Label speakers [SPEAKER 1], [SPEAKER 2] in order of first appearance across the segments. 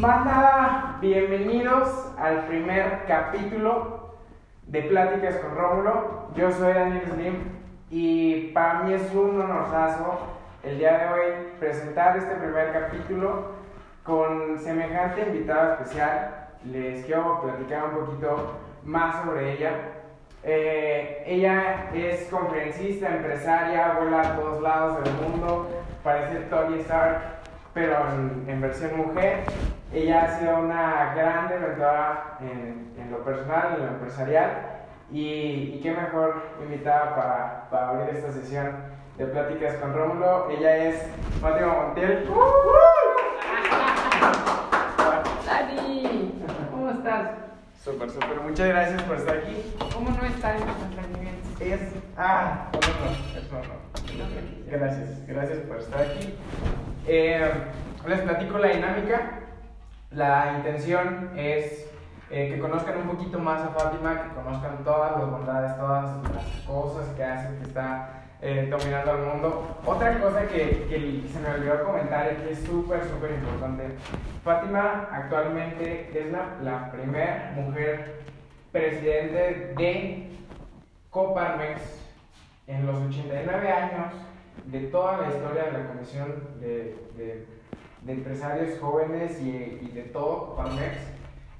[SPEAKER 1] Más bienvenidos al primer capítulo de Pláticas con Rómulo. Yo soy Daniel Slim y para mí es un honorazo el día de hoy presentar este primer capítulo con semejante invitado especial. Les quiero platicar un poquito más sobre ella. Eh, ella es conferencista, empresaria, vuela a todos lados del mundo, parece Tony Stark, pero en, versión mujer. Ella ha sido una gran mentora en, en, lo personal, en lo empresarial, y, y qué mejor invitada para, para, abrir esta sesión de pláticas con Rómulo. Ella es Fátima Montiel.
[SPEAKER 2] Dani, ¿cómo estás?
[SPEAKER 1] Súper, súper. Muchas gracias por estar aquí.
[SPEAKER 2] ¿Cómo no estar en los emprendimientos?
[SPEAKER 1] Es. Ah, no, no, eso no. Gracias, gracias por estar aquí. Eh, les platico la dinámica. La intención es eh, que conozcan un poquito más a Fátima, que conozcan todas las bondades, todas las cosas que hace, que está eh, dominando al mundo. Otra cosa que, que, se me olvidó comentar y que es súper, súper importante. Fátima actualmente es la, la primera mujer presidente de Coparmex en los 89 años de toda la historia de la Comisión de, de, de Empresarios Jóvenes y, y, de todo Coparmex.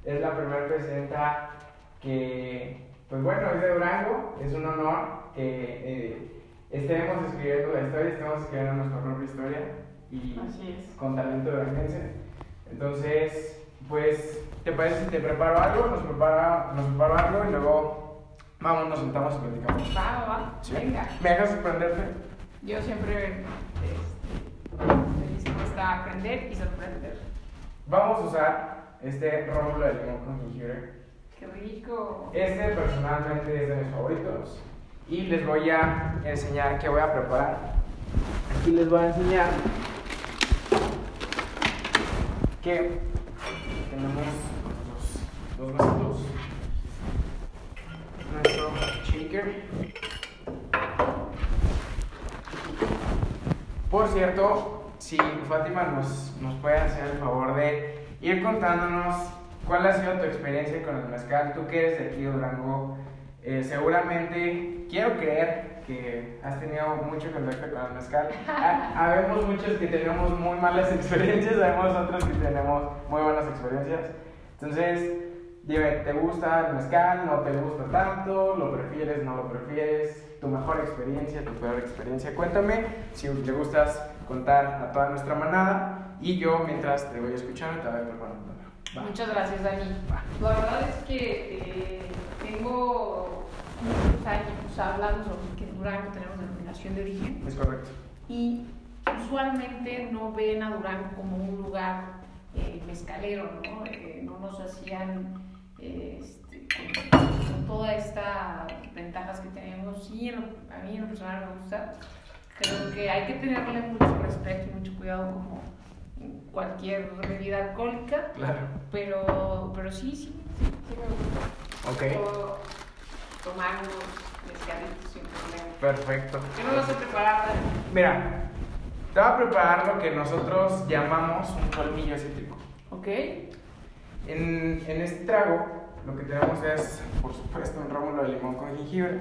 [SPEAKER 1] Es la primera presidenta que, pues bueno, es de Durango, es un honor que... Eh, estemos escribiendo la historia, estemos escribiendo nuestra propia historia y con talento duranguense. Entonces, pues, ¿te parece si te preparo algo? Nos preparo, nos preparo algo y luego vamos, nos sentamos y platicamos.
[SPEAKER 2] Va, va, ¿Sí? venga.
[SPEAKER 1] ¿Me dejas sorprenderte?
[SPEAKER 2] Yo siempre estoy dispuesta a aprender y sorprender.
[SPEAKER 1] Vamos a usar este rómulo de limón con jengibre.
[SPEAKER 2] ¡Qué rico!
[SPEAKER 1] Este personalmente es de mis favoritos y les voy a enseñar qué voy a preparar. Aquí les voy a enseñar que tenemos dos, dos vasitos, nuestro shaker. Por cierto, si Fátima nos, nos puede hacer el favor de ir contándonos cuál ha sido tu experiencia con el mezcal, tú que eres de aquí de Durango, eh, seguramente quiero creer que has tenido mucho contacto con el mezcal. Habemos muchos que tenemos muy malas experiencias, sabemos otros que tenemos muy buenas experiencias. Entonces, dime, ¿te gusta el mezcal? ¿No te gusta tanto? ¿Lo prefieres? ¿No lo prefieres? ¿Tu mejor experiencia? ¿Tu peor experiencia? Cuéntame si te gustas contar a toda nuestra manada y yo mientras te voy a escuchar te voy a preparar.
[SPEAKER 2] Muchas gracias, Dani. La verdad es que eh, tengo muchos años hablando sobre que en Durango tenemos denominación de origen.
[SPEAKER 1] Es correcto.
[SPEAKER 2] Y usualmente no ven a Durango como un lugar eh, mezcalero, ¿no? Eh, no nos hacían este, con, todas estas ventajas que tenemos. Sí, a mí en lo personal me gusta. Creo que hay que tenerle mucho respeto y mucho cuidado como cualquier bebida alcohólica.
[SPEAKER 1] Claro.
[SPEAKER 2] Pero, pero sí, sí, sí, me gusta.
[SPEAKER 1] Ok.
[SPEAKER 2] Tomamos mezcalitos sin problema.
[SPEAKER 1] Perfecto.
[SPEAKER 2] ¿Qué nos vas a preparar?
[SPEAKER 1] Mira, te voy a preparar lo que nosotros llamamos un colmillo cítrico.
[SPEAKER 2] Ok.
[SPEAKER 1] En, en este trago, lo que tenemos es, por supuesto, un rómulo de limón con jengibre.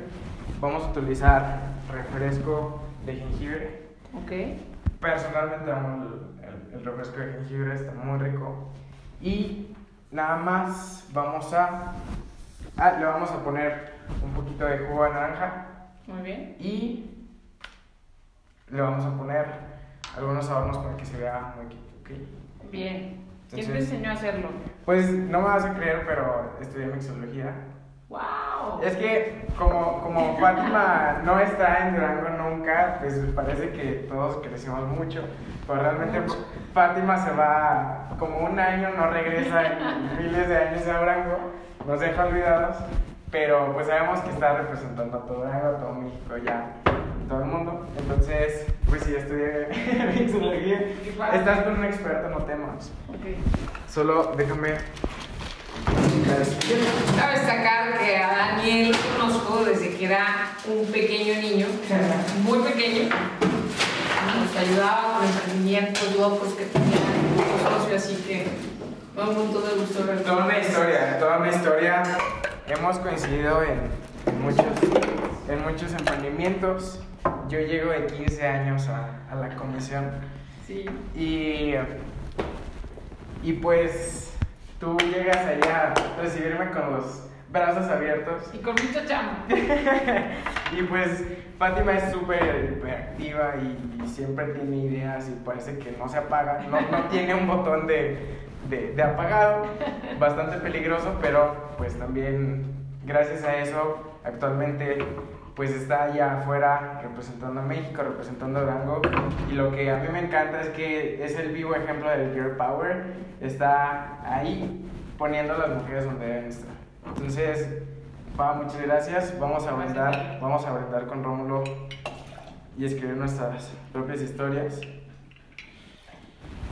[SPEAKER 1] Vamos a utilizar refresco de jengibre.
[SPEAKER 2] Ok.
[SPEAKER 1] Personalmente amo el, el, refresco de jengibre, está muy rico. Y nada más vamos a... Ah, le vamos a poner un poquito de jugo de naranja.
[SPEAKER 2] Muy bien.
[SPEAKER 1] Y le vamos a poner algunos adornos para que se vea muy ¿ok?
[SPEAKER 2] Bien. ¿Quién te enseñó a hacerlo?
[SPEAKER 1] Pues no me vas a creer, pero estudié mixología.
[SPEAKER 2] ¡Wow!
[SPEAKER 1] Es que como, como Fátima no está en Durango nunca, pues parece que todos crecimos mucho, pero realmente Fátima se va como un año, no regresa en miles de años a Durango, nos deja olvidados, pero pues sabemos que está representando a todo Durango, a todo México ya, todo el mundo. Entonces, pues sí, estudié mixología. Estás con un experto, no temas.
[SPEAKER 2] Ok.
[SPEAKER 1] Solo déjame
[SPEAKER 2] Cabe destacar que a Daniel conozco desde que era un pequeño niño, muy pequeño. Nos ayudaba con emprendimientos locos que tenía así que un montón de gusto.
[SPEAKER 1] Toda una historia, toda una historia. Hemos coincidido en, en muchos, en muchos emprendimientos. Yo llego de 15 años a, a la comisión
[SPEAKER 2] Sí.
[SPEAKER 1] y, y pues tú llegas allá a recibirme con los brazos abiertos.
[SPEAKER 2] Y con mucha chamba.
[SPEAKER 1] y pues Fátima es súper hiperactiva y, y siempre tiene ideas y parece que no se apaga. No, no tiene un botón de, de, de apagado, bastante peligroso, pero pues también gracias a eso actualmente pues está allá afuera representando a México, representando a Durango y lo que a mí me encanta es que es el vivo ejemplo del Girl Power, está ahí poniendo a las mujeres donde deben estar. Entonces, Pa, muchas gracias. Vamos a brindar, vamos a brindar con Rómulo y escribir nuestras propias historias.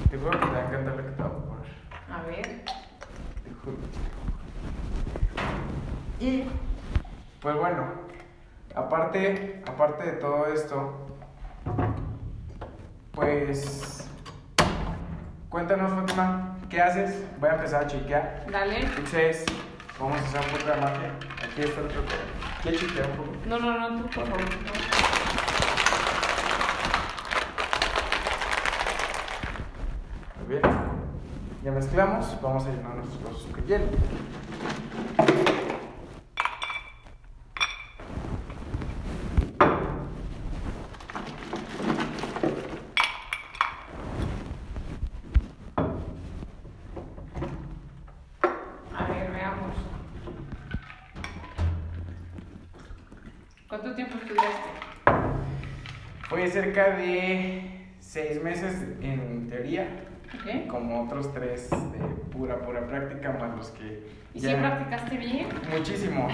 [SPEAKER 1] Te juro que te va a encantar lo que te va a proponer.
[SPEAKER 2] A ver.
[SPEAKER 1] Te juro. Y, pues bueno, aparte, aparte de todo esto, pues, cuéntanos, Fátima, ¿qué haces? Voy a empezar a chequear.
[SPEAKER 2] Dale.
[SPEAKER 1] Entonces, vamos a hacer un poco de magia. Aquí está el truco. ¿Quieres chequear un poco?
[SPEAKER 2] No, no, no, tú por favor.
[SPEAKER 1] Muy bien. Ya mezclamos. Vamos a llenar nuestros vasos con hielo.
[SPEAKER 2] A ver, veamos. ¿Cuánto tiempo estudiaste?
[SPEAKER 1] Fue cerca de seis meses en teoría,
[SPEAKER 2] ¿Ok?
[SPEAKER 1] como otros tres de pura, pura práctica, más los que.
[SPEAKER 2] ¿Y
[SPEAKER 1] ya-
[SPEAKER 2] si practicaste bien?
[SPEAKER 1] Muchísimo,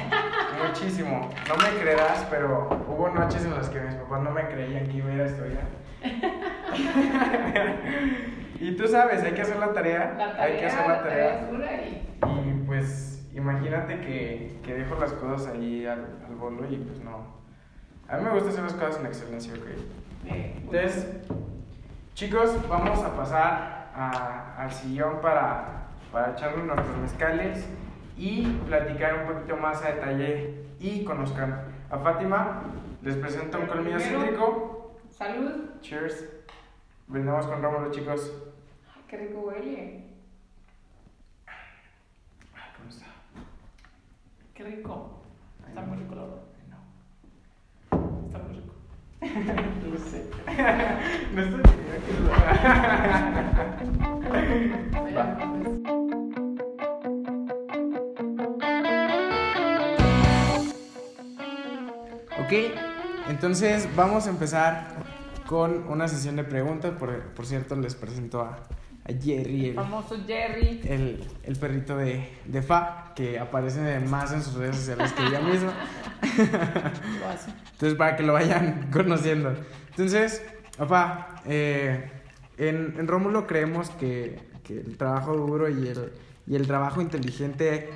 [SPEAKER 1] muchísimo. No me creerás, pero hubo noches en las que mis papás no me creían que iba a ir a estudiar. y tú sabes, hay que hacer la tarea.
[SPEAKER 2] La tarea,
[SPEAKER 1] hay que hacer la tarea.
[SPEAKER 2] es dura y...
[SPEAKER 1] Y pues imagínate que, que dejo las cosas ahí al, al bolo y pues no. A mí me gusta hacer las cosas en excelencia, ok.
[SPEAKER 2] Eh,
[SPEAKER 1] Entonces, chicos, vamos a pasar a- al sillón para, para echarnos nuestros mezcales y platicar un poquito más a detalle y conozcan a Fátima. Les presento un colmillo cítrico.
[SPEAKER 2] Salud.
[SPEAKER 1] Cheers. Brindamos con Rómulo, chicos.
[SPEAKER 2] Ay, qué rico huele.
[SPEAKER 1] Ay, ¿Cómo está?
[SPEAKER 2] Qué rico. Está muy rico,
[SPEAKER 1] Lo sé. no estoy diciendo que lo Va. Ok, entonces vamos a empezar con una sesión de preguntas. Por, por cierto, les presento a, a Jerry, el,
[SPEAKER 2] Famoso Jerry.
[SPEAKER 1] el, el perrito de, de Fa, que aparece más en sus redes sociales que ella misma.
[SPEAKER 2] Lo hace.
[SPEAKER 1] Entonces, para que lo vayan conociendo. Entonces, papá, eh, en, en Rómulo creemos que, que el trabajo duro y el, y el trabajo inteligente,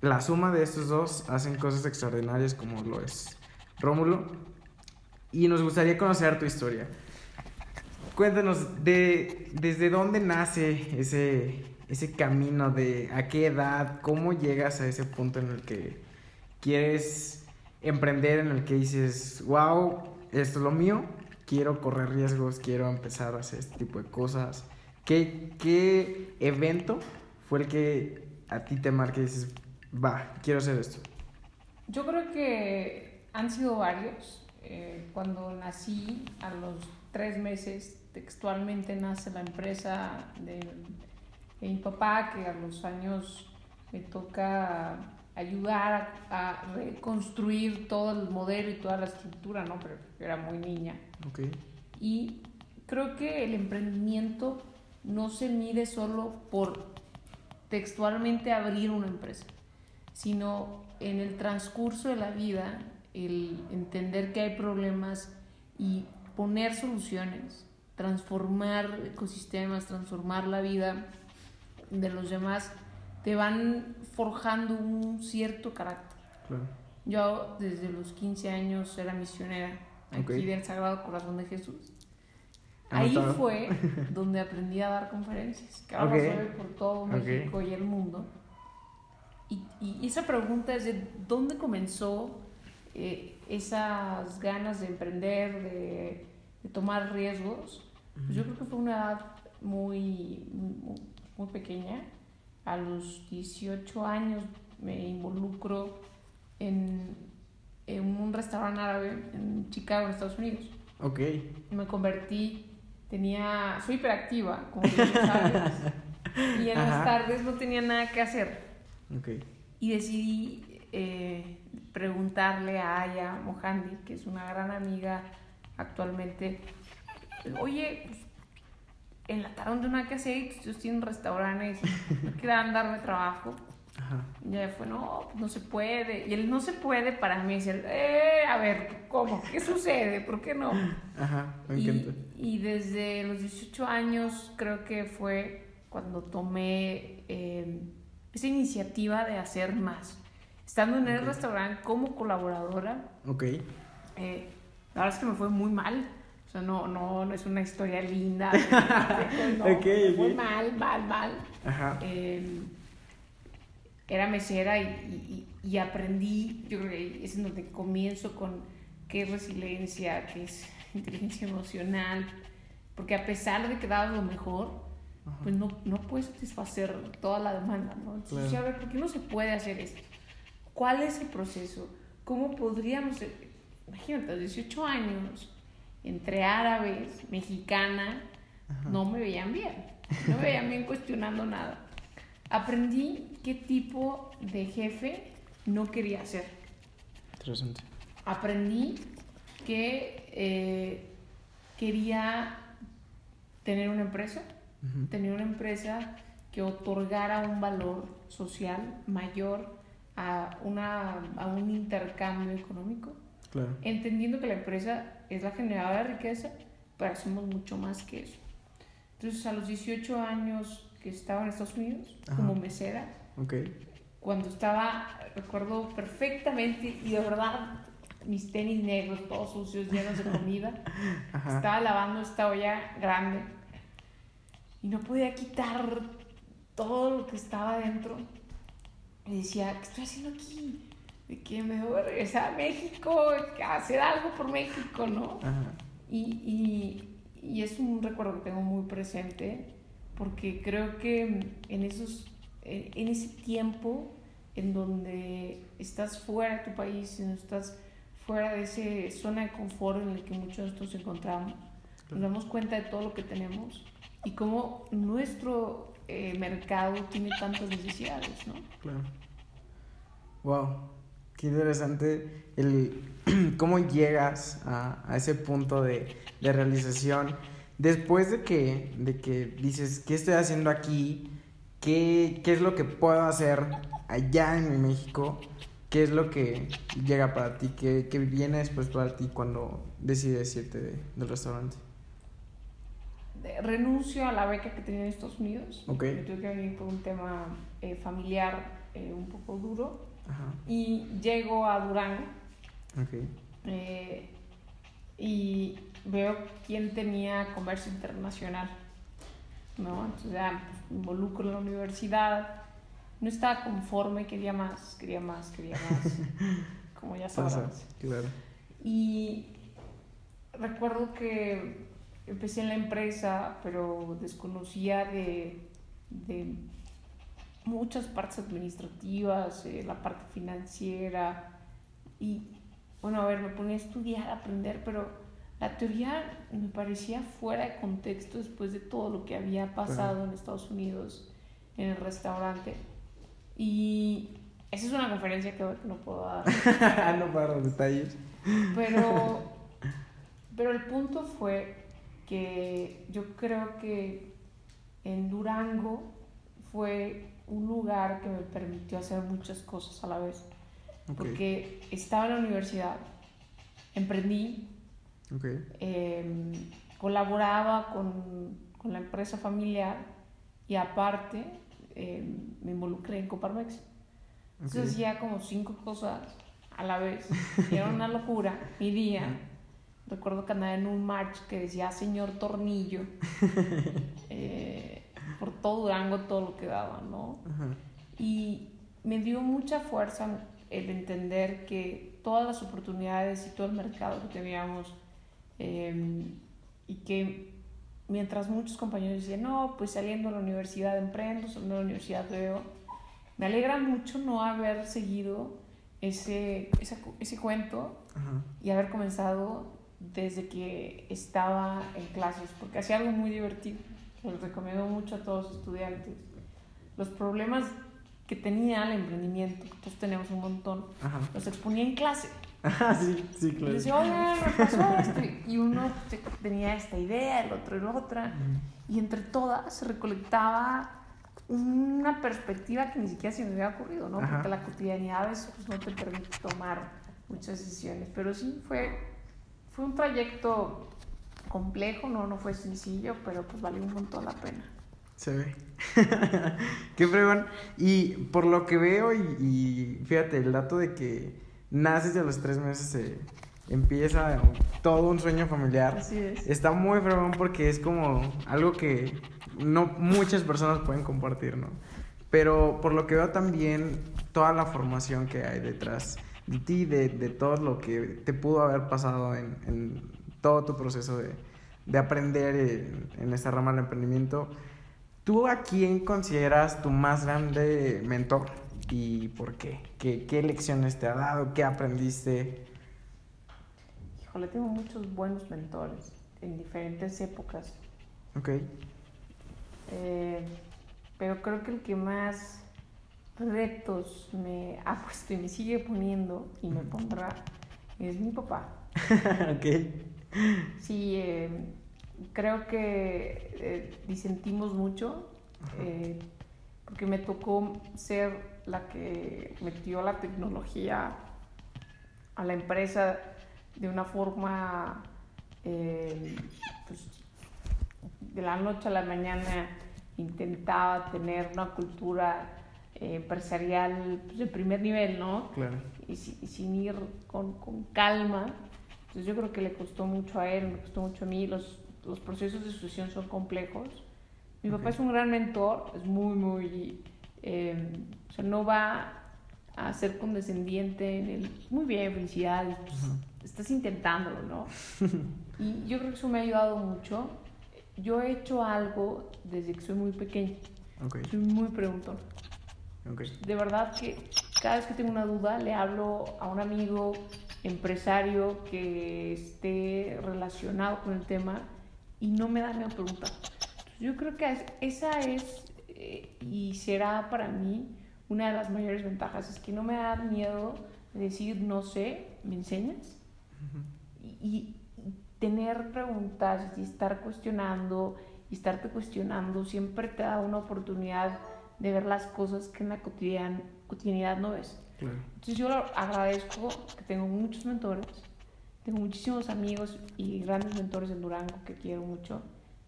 [SPEAKER 1] la suma de estos dos hacen cosas extraordinarias como lo es Rómulo. Y nos gustaría conocer tu historia. Cuéntanos, de, ¿desde dónde nace ese, ese camino? De ¿A qué edad? ¿Cómo llegas a ese punto en el que quieres emprender en el que dices, wow, esto es lo mío, quiero correr riesgos, quiero empezar a hacer este tipo de cosas. ¿Qué, qué evento fue el que a ti te marca y dices, va, quiero hacer esto?
[SPEAKER 2] Yo creo que han sido varios. Eh, cuando nací, a los tres meses, textualmente nace la empresa de, de mi papá, que a los años me toca ayudar a, a reconstruir todo el modelo y toda la estructura, ¿no? Pero yo era muy niña. Y creo que el emprendimiento no se mide solo por textualmente abrir una empresa, sino en el transcurso de la vida, el entender que hay problemas y poner soluciones, transformar ecosistemas, transformar la vida de los demás, te van forjando un cierto carácter.
[SPEAKER 1] Claro.
[SPEAKER 2] Yo desde los 15 años era misionera aquí
[SPEAKER 1] Ok.
[SPEAKER 2] del Sagrado Corazón de Jesús. Ahí fue donde aprendí a dar conferencias, que ahora okay. por todo México y el mundo. Y, y, esa pregunta es de dónde comenzó eh, esas ganas de emprender, de, de tomar riesgos. Pues yo creo que fue una edad muy, muy, muy pequeña. A los 18 años me involucro en, en un restaurante árabe en Chicago, en Estados Unidos.
[SPEAKER 1] Ok.
[SPEAKER 2] Me convertí, tenía, soy hiperactiva, como sabes, y en las tardes no tenía nada que hacer.
[SPEAKER 1] Ok.
[SPEAKER 2] Y decidí eh, preguntarle a Aya Mohandi, que es una gran amiga actualmente, oye, pues, en la tarde no tengo nada que hacer, ellos tienen restaurantes, no quieran darme trabajo. Y ella fue, no, no se puede. Y él no se puede para mí eh, a ver, ¿cómo? ¿Qué sucede? ¿Por qué no?
[SPEAKER 1] Ajá, me
[SPEAKER 2] y, y, desde los 18 años creo que fue cuando tomé eh, esa iniciativa de hacer más. Estando en el restaurante como colaboradora.
[SPEAKER 1] Ok.
[SPEAKER 2] Eh, la verdad es que me fue muy mal. O sea, no, no, no es una historia linda. no, me fue mal, mal, mal.
[SPEAKER 1] Ajá.
[SPEAKER 2] Eh, era mesera y, y, aprendí, yo creo que es en donde comienzo con qué es resiliencia, qué es inteligencia emocional, porque a pesar de que dabas lo mejor, pues no, no puedes satisfacer toda la demanda, ¿no? Entonces, a ver, ¿por qué no se puede hacer esto? ¿Cuál es el proceso? ¿Cómo podríamos, imagínate, a 18 años, entre árabes, mexicana, no me veían bien, no me veían bien cuestionando nada aprendí qué tipo de jefe no quería ser.
[SPEAKER 1] Interesante.
[SPEAKER 2] Aprendí que eh, quería tener una empresa, tener una empresa que otorgara un valor social mayor a, una, a un intercambio económico.
[SPEAKER 1] Claro.
[SPEAKER 2] Entendiendo que la empresa es la generadora de riqueza, pero hacemos mucho más que eso. Entonces, a los 18 años que estaba en Estados Unidos como mesera. Cuando estaba, recuerdo perfectamente y de verdad mis tenis negros, todos sucios, llenos de comida. Estaba lavando esta olla grande y no podía quitar todo lo que estaba dentro. Y decía, ¿qué estoy haciendo aquí? De que me debo regresar a México, hacer algo por México, ¿no? Y, y, y, es un recuerdo que tengo muy presente porque creo que en, esos, en ese tiempo en donde estás fuera de tu país, en estás fuera de esa zona de confort en la que muchos de nosotros encontramos, nos damos cuenta de todo lo que tenemos y cómo nuestro eh, mercado tiene tantas necesidades, ¿no?
[SPEAKER 1] Claro. Wow, qué interesante el cómo llegas a, a ese punto de, de realización después de que, de que dices, ¿qué estoy haciendo aquí? ¿Qué, ¿Qué es lo que puedo hacer allá en México? ¿Qué es lo que llega para ti? ¿Qué, qué viene después para ti cuando decides irte del restaurante?
[SPEAKER 2] Renuncio a la beca que tenía en Estados Unidos.
[SPEAKER 1] Ok.
[SPEAKER 2] tuve que venir por un tema eh, familiar eh, un poco duro. Ajá. Y llego a Durango.
[SPEAKER 1] Ok.
[SPEAKER 2] Eh, y veo quién tenía comercio internacional, ¿no? Entonces ya pues, me involucro en la universidad, no estaba conforme, quería más, quería más, quería más, como ya sabes.
[SPEAKER 1] Claro.
[SPEAKER 2] Y recuerdo que empecé en la empresa, pero desconocía de, de muchas partes administrativas, eh, la parte financiera y bueno, a ver, me ponía a estudiar, a aprender, pero la teoría me parecía fuera de contexto después de todo lo que había pasado en Estados Unidos en el restaurante. Y esa es una conferencia que no puedo dar.
[SPEAKER 1] no puedo dar detalles.
[SPEAKER 2] Pero, pero el punto fue que yo creo que en Durango fue un lugar que me permitió hacer muchas cosas a la vez. Porque estaba en la universidad, emprendí, Em, colaboraba con, con, la empresa familiar y aparte em, me involucré en Coparmex. Entonces hacía como cinco cosas a la vez. Era una locura mi día. Recuerdo que andaba en un march que decía Señor Tornillo. Eh, por todo Durango, todo lo que daba, ¿no? Y me dio mucha fuerza el entender que todas las oportunidades y todo el mercado que teníamos em, y que mientras muchos compañeros decían, no, pues saliendo de la universidad emprendo, saliendo de la universidad veo, me alegra mucho no haber seguido ese, ese cuento y haber comenzado desde que estaba en clases, porque hacía algo muy divertido. Les recomiendo mucho a todos los estudiantes. Los problemas que tenía el emprendimiento, que todos tenemos un montón, los exponía en clase.
[SPEAKER 1] Ah, sí, sí, claro.
[SPEAKER 2] Y decía, oye, me pasó esto. Y uno tenía esta idea, el otro la otra. Y entre todas se recolectaba una perspectiva que ni siquiera se me había ocurrido, ¿no? Porque la cotidianidad a veces pues, no te permite tomar muchas decisiones. Pero sí, fue, fue un trayecto complejo, no, no fue sencillo, pero pues valió un montón la pena.
[SPEAKER 1] Se ve. Qué fregón. Y por lo que veo, y, fíjate, el dato de que naces y a los tres meses se empieza todo un sueño familiar.
[SPEAKER 2] Así es.
[SPEAKER 1] Está muy fregón porque es como algo que no muchas personas pueden compartir, ¿no? Pero por lo que veo también, toda la formación que hay detrás de ti, de, de todo lo que te pudo haber pasado en, en todo tu proceso de, de aprender en, en, esta rama del emprendimiento, ¿tú a quién consideras tu más grande mentor y por qué? ¿Qué, qué lecciones te ha dado? ¿Qué aprendiste?
[SPEAKER 2] Híjole, tengo muchos buenos mentores en diferentes épocas.
[SPEAKER 1] Ok.
[SPEAKER 2] Eh, pero creo que el que más retos me ha puesto y me sigue poniendo y me pondrá es mi papá.
[SPEAKER 1] ok.
[SPEAKER 2] Sí, eh, creo que eh, disentimos mucho porque me tocó ser la que metió la tecnología a la empresa de una forma pues, de la noche a la mañana intentaba tener una cultura eh, empresarial pues, de primer nivel, ¿no?
[SPEAKER 1] Claro.
[SPEAKER 2] Y, sin ir con, con, calma. Entonces yo creo que le costó mucho a él, me costó mucho a mí. Los, los procesos de sucesión son complejos. Mi papá es un gran mentor, es muy, muy... Eh, o sea, no va a ser condescendiente en el... Muy bien, felicidades. Pues, estás intentándolo, ¿no? y yo creo que eso me ha ayudado mucho yo he hecho algo desde que soy muy pequeña. Soy muy preguntón. De verdad que cada vez que tengo una duda le hablo a un amigo empresario que esté relacionado con el tema y no me da miedo preguntar. yo creo que esa es eh, y será para mí una de las mayores ventajas, es que no me da miedo decir no sé, me enseñas. y, tener preguntas y estar cuestionando y estarte cuestionando siempre te da una oportunidad de ver las cosas que en la cotidian, cotidianidad no ves. Entonces yo agradezco que tengo muchos mentores, tengo muchísimos amigos y grandes mentores en Durango que quiero mucho.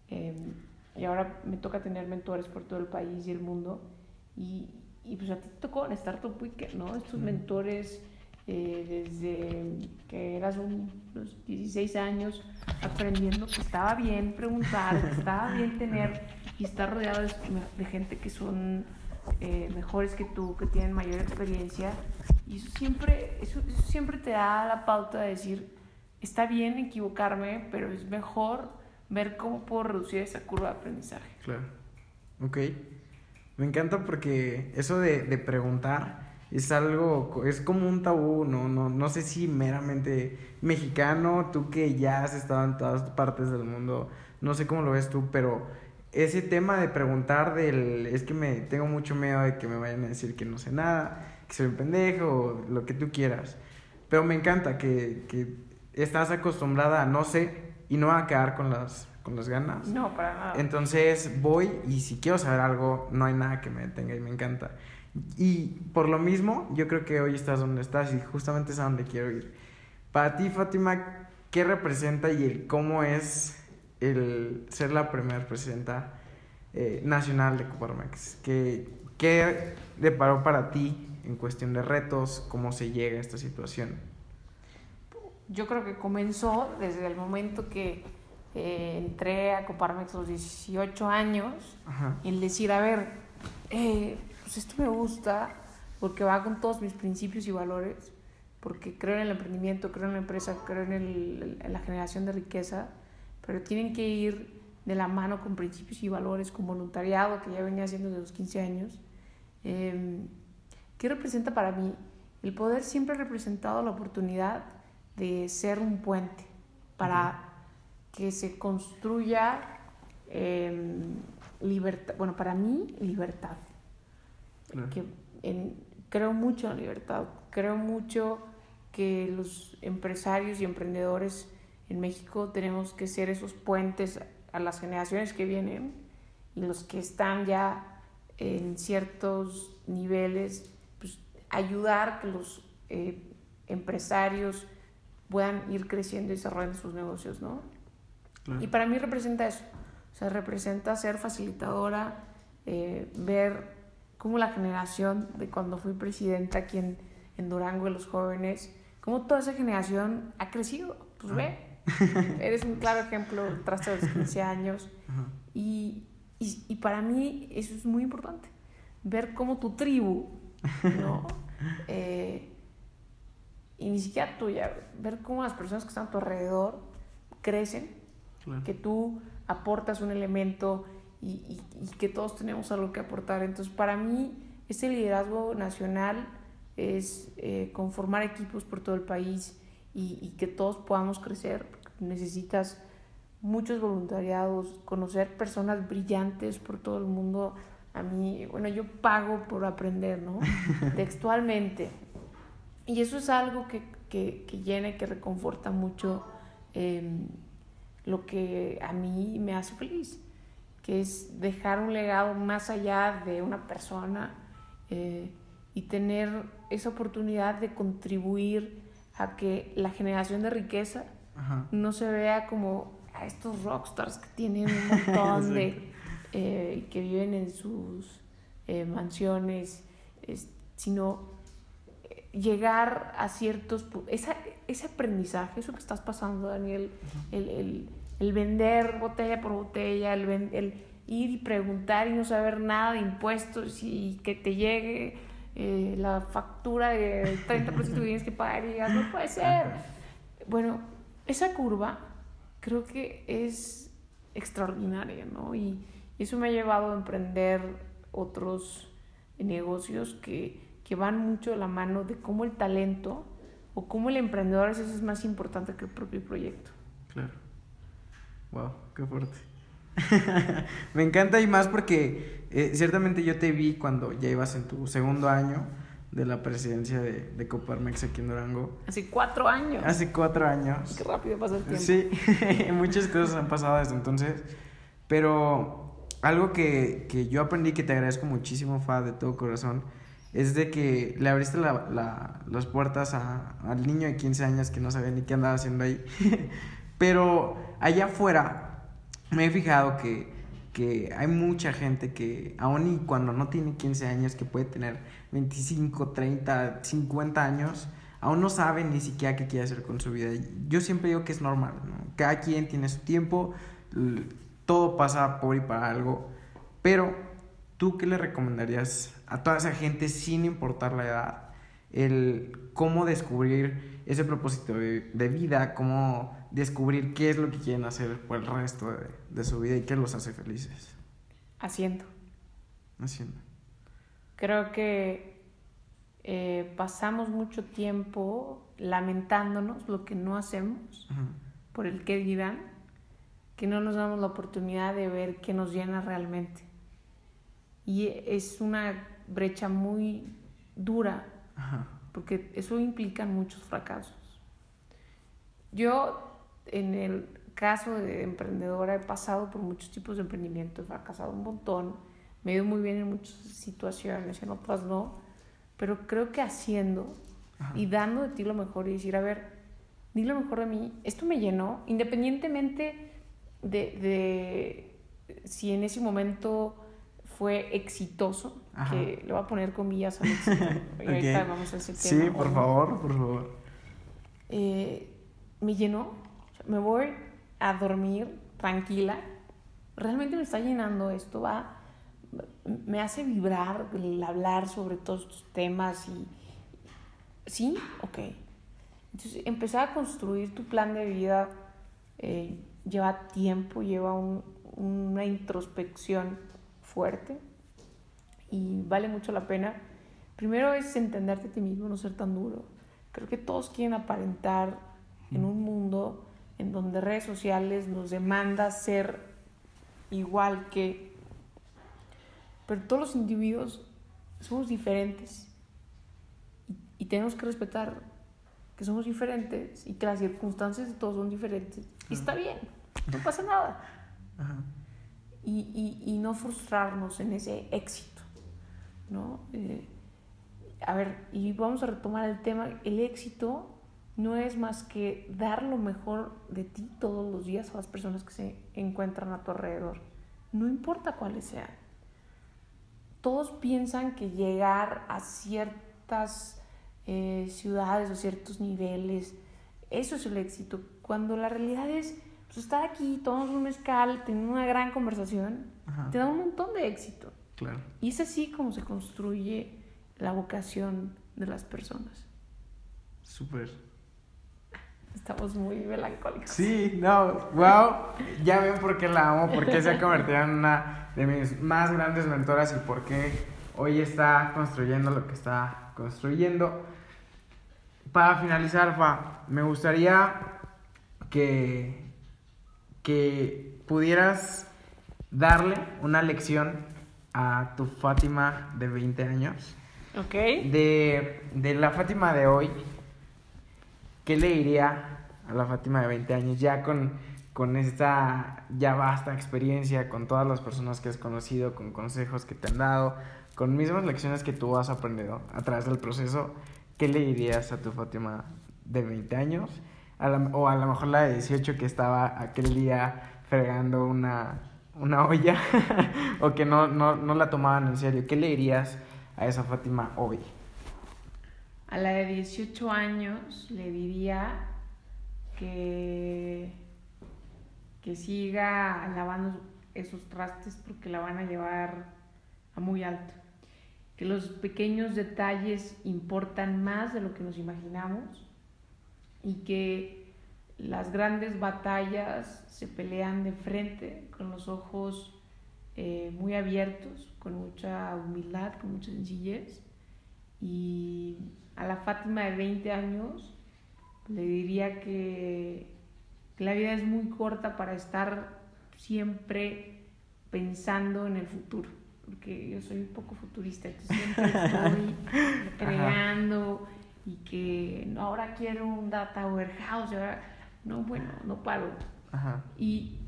[SPEAKER 2] Em, y ahora me toca tener mentores por todo el país y el mundo. Y, y pues a ti te tocó en Startup Weekend, ¿no? Estos mentores eh, desde que eras unos 16 años, aprendiendo que estaba bien preguntar, que estaba bien tener y estar rodeado de, gente que son eh, mejores que tú, que tienen mayor experiencia. Y eso siempre, eso, siempre te da la pauta de decir, está bien equivocarme, pero es mejor ver cómo puedo reducir esa curva de aprendizaje.
[SPEAKER 1] Claro. Ok. Me encanta porque eso de, de preguntar es algo, es como un tabú, no, no, no sé si meramente mexicano, tú que ya has estado en todas partes del mundo, no sé cómo lo ves tú, pero ese tema de preguntar del, es que me tengo mucho miedo de que me vayan a decir que no sé nada, que soy un pendejo, lo que tú quieras, pero me encanta que, que estás acostumbrada a no sé y no a quedar con las, con las ganas.
[SPEAKER 2] No, para nada.
[SPEAKER 1] Entonces voy y si quiero saber algo, no hay nada que me detenga y me encanta. Y por lo mismo, yo creo que hoy estás donde estás y justamente es a donde quiero ir. Para ti, Fátima, ¿qué representa y el cómo es el ser la primera presidenta eh, nacional de Coparmex? ¿Qué, ¿Qué deparó para ti en cuestión de retos? ¿Cómo se llega a esta situación?
[SPEAKER 2] yo creo que comenzó desde el momento que eh, entré a Coparmex a los 18 años, el decir, a ver, eh, pues esto me gusta porque va con todos mis principios y valores, porque creo en el emprendimiento, creo en la empresa, creo en, el, en la generación de riqueza, pero tienen que ir de la mano con principios y valores, con voluntariado, que ya venía haciendo desde los 15 años. Eh, ¿Qué representa para mí? El poder siempre ha representado la oportunidad de ser un puente para que se construya em, libertad, bueno, para mí, libertad. Que creo mucho en libertad, creo mucho que los empresarios y emprendedores en México tenemos que ser esos puentes a las generaciones que vienen y los que están ya en ciertos niveles, pues ayudar que los eh, empresarios puedan ir creciendo y desarrollando sus negocios, ¿no? Y para mí representa eso, o sea, representa ser facilitadora, eh, ver cómo la generación de cuando fui presidenta aquí en, en Durango de los jóvenes, cómo toda esa generación ha crecido, pues ve, eres un claro ejemplo tras los 15 años y, y, y, para mí eso es muy importante, ver cómo tu tribu, ¿no? Eh, y ni siquiera tuya, ver cómo las personas que están a tu alrededor crecen que tú aportas un elemento y, y, que todos tenemos algo que aportar. Entonces, para mí, ese liderazgo nacional es eh, conformar equipos por todo el país y, y, que todos podamos crecer. Necesitas muchos voluntariados, conocer personas brillantes por todo el mundo. A mí, bueno, yo pago por aprender, ¿no? Textualmente. Y eso es algo que, que, que llena y que reconforta mucho. Eh, lo que a mí me hace feliz, que es dejar un legado más allá de una persona eh, y tener esa oportunidad de contribuir a que la generación de riqueza no se vea como a estos rockstars que tienen un montón de... Eh, que viven en sus eh, mansiones, sino llegar a ciertos... Esa, ese aprendizaje, eso que estás pasando, Daniel, el, el, el vender botella por botella, el, el, ir y preguntar y no saber nada de impuestos y que te llegue eh, la factura de 30% que tienes que pagar y digas, no puede ser. Bueno, esa curva creo que es extraordinaria, ¿no? Y eso me ha llevado a emprender otros negocios que, que van mucho de la mano de cómo el talento o cómo el emprendedor a veces es más importante que el propio proyecto.
[SPEAKER 1] Claro. Wow, qué fuerte. me encanta y más porque eh, ciertamente yo te vi cuando ya ibas en tu segundo año de la presidencia de, de Coparmex aquí en Durango.
[SPEAKER 2] Hace cuatro años.
[SPEAKER 1] Hace cuatro años.
[SPEAKER 2] Qué rápido pasa el tiempo.
[SPEAKER 1] Sí, muchas cosas han pasado desde entonces. Pero algo que, que yo aprendí que te agradezco muchísimo, Fa, de todo corazón, es de que le abriste la, la, las puertas a, al niño de 15 años que no sabía ni qué andaba haciendo ahí. Pero allá afuera me he fijado que, que hay mucha gente que, aun y cuando no tiene 15 años, que puede tener 25, 30, 50 años, aún no sabe ni siquiera qué quiere hacer con su vida. Yo siempre digo que es normal, ¿no? Cada quien tiene su tiempo, todo pasa por y para algo, pero ¿tú qué le recomendarías a toda esa gente sin importar la edad? El cómo descubrir ese propósito de, de vida, cómo descubrir qué es lo que quieren hacer por el resto de, su vida y qué los hace felices.
[SPEAKER 2] Haciendo.
[SPEAKER 1] Haciendo.
[SPEAKER 2] Creo que eh, pasamos mucho tiempo lamentándonos lo que no hacemos por el que dirán, que no nos damos la oportunidad de ver qué nos llena realmente. Y es una brecha muy dura, porque eso implica muchos fracasos. Yo en el caso de emprendedora he pasado por muchos tipos de emprendimiento, he fracasado un montón, me he ido muy bien en muchas situaciones, en otras no, pero creo que haciendo y dando de ti lo mejor y decir, a ver, di lo mejor de mí, esto me llenó, independientemente de, de si en ese momento fue exitoso, que le voy a poner comillas al éxito, y ahorita vamos a ese tema.
[SPEAKER 1] Sí, por favor, por favor.
[SPEAKER 2] Eh, me llenó. Me voy a dormir tranquila. Realmente me está llenando esto, va. Me hace vibrar el hablar sobre todos estos temas y. ¿Sí? Ok. Entonces, empezar a construir tu plan de vida eh, lleva tiempo, lleva una introspección fuerte y vale mucho la pena. Primero es entenderte a ti mismo, no ser tan duro. Creo que todos quieren aparentar en un mundo en donde redes sociales nos demanda ser igual que... Pero todos los individuos somos diferentes y, tenemos que respetar que somos diferentes y que las circunstancias de todos son diferentes. Y está bien, no pasa nada. Y, y, y, no frustrarnos en ese éxito, ¿no? Eh, a ver, y vamos a retomar el tema, el éxito no es más que dar lo mejor de ti todos los días a las personas que se encuentran a tu alrededor, no importa cuáles sean. Todos piensan que llegar a ciertas eh, ciudades o ciertos niveles, eso es el éxito, cuando la realidad es pues, estar aquí, tomamos un mezcal, tener una gran conversación, te da un montón de éxito.
[SPEAKER 1] Claro.
[SPEAKER 2] Y es así como se construye la vocación de las personas.
[SPEAKER 1] Súper.
[SPEAKER 2] Estamos muy melancólicos.
[SPEAKER 1] Sí, no, wow, ya ven por qué la amo, por qué se ha convertido en una de mis más grandes mentoras y por qué hoy está construyendo lo que está construyendo. Para finalizar, Fa, me gustaría que, que pudieras darle una lección a tu Fátima de 20 años
[SPEAKER 2] Ok.
[SPEAKER 1] De, de la Fátima de hoy, ¿qué le diría a la Fátima de 20 años ya con, con esta ya vasta experiencia, con todas las personas que has conocido, con consejos que te han dado, con mismas lecciones que tú has aprendido a través del proceso? ¿Qué le dirías a tu Fátima de 20 años? o a lo mejor la de 18 que estaba aquel día fregando una, una olla o que no, no, no la tomaban en serio. ¿Qué le dirías? a esa Fátima hoy?
[SPEAKER 2] A la de 18 años le diría que, que siga lavando esos trastes porque la van a llevar a muy alto. Que los pequeños detalles importan más de lo que nos imaginamos y que las grandes batallas se pelean de frente con los ojos eh, muy abiertos, con mucha humildad, con mucha sencillez. Y a la Fátima de 20 años le diría que, la vida es muy corta para estar siempre pensando en el futuro, porque yo soy un poco futurista, entonces siempre estoy creando y que ahora quiero un data warehouse, no, bueno, no paro. Y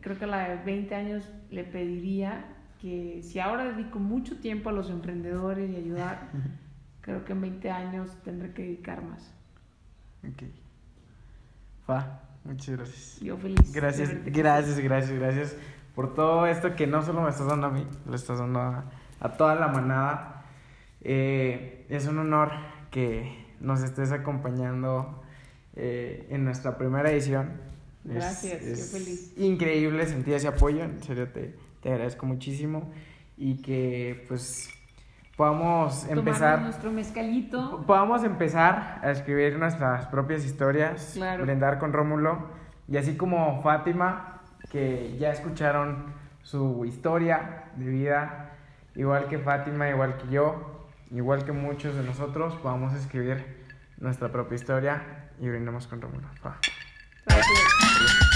[SPEAKER 2] creo que a la de 20 años le pediría que si ahora dedico mucho tiempo a los emprendedores y ayudar, creo que en 20 años tendré que dedicar más.
[SPEAKER 1] Ok. Fa, muchas gracias.
[SPEAKER 2] Yo feliz.
[SPEAKER 1] Gracias, gracias, gracias, gracias por todo esto que no solo me estás dando a mí, lo estás dando a, toda la manada. Eh, es un honor que nos estés acompañando eh, en nuestra primera edición
[SPEAKER 2] Gracias, es, feliz.
[SPEAKER 1] Increíble sentir ese apoyo, en serio te, te agradezco muchísimo y que pues podamos empezar
[SPEAKER 2] nuestro mezcalito
[SPEAKER 1] podamos empezar a escribir nuestras propias historias
[SPEAKER 2] claro.
[SPEAKER 1] brindar con Rómulo y así como Fátima que ya escucharon su historia de vida igual que Fátima igual que yo igual que muchos de nosotros podamos escribir nuestra propia historia y brindamos con Rómulo
[SPEAKER 2] Gracias.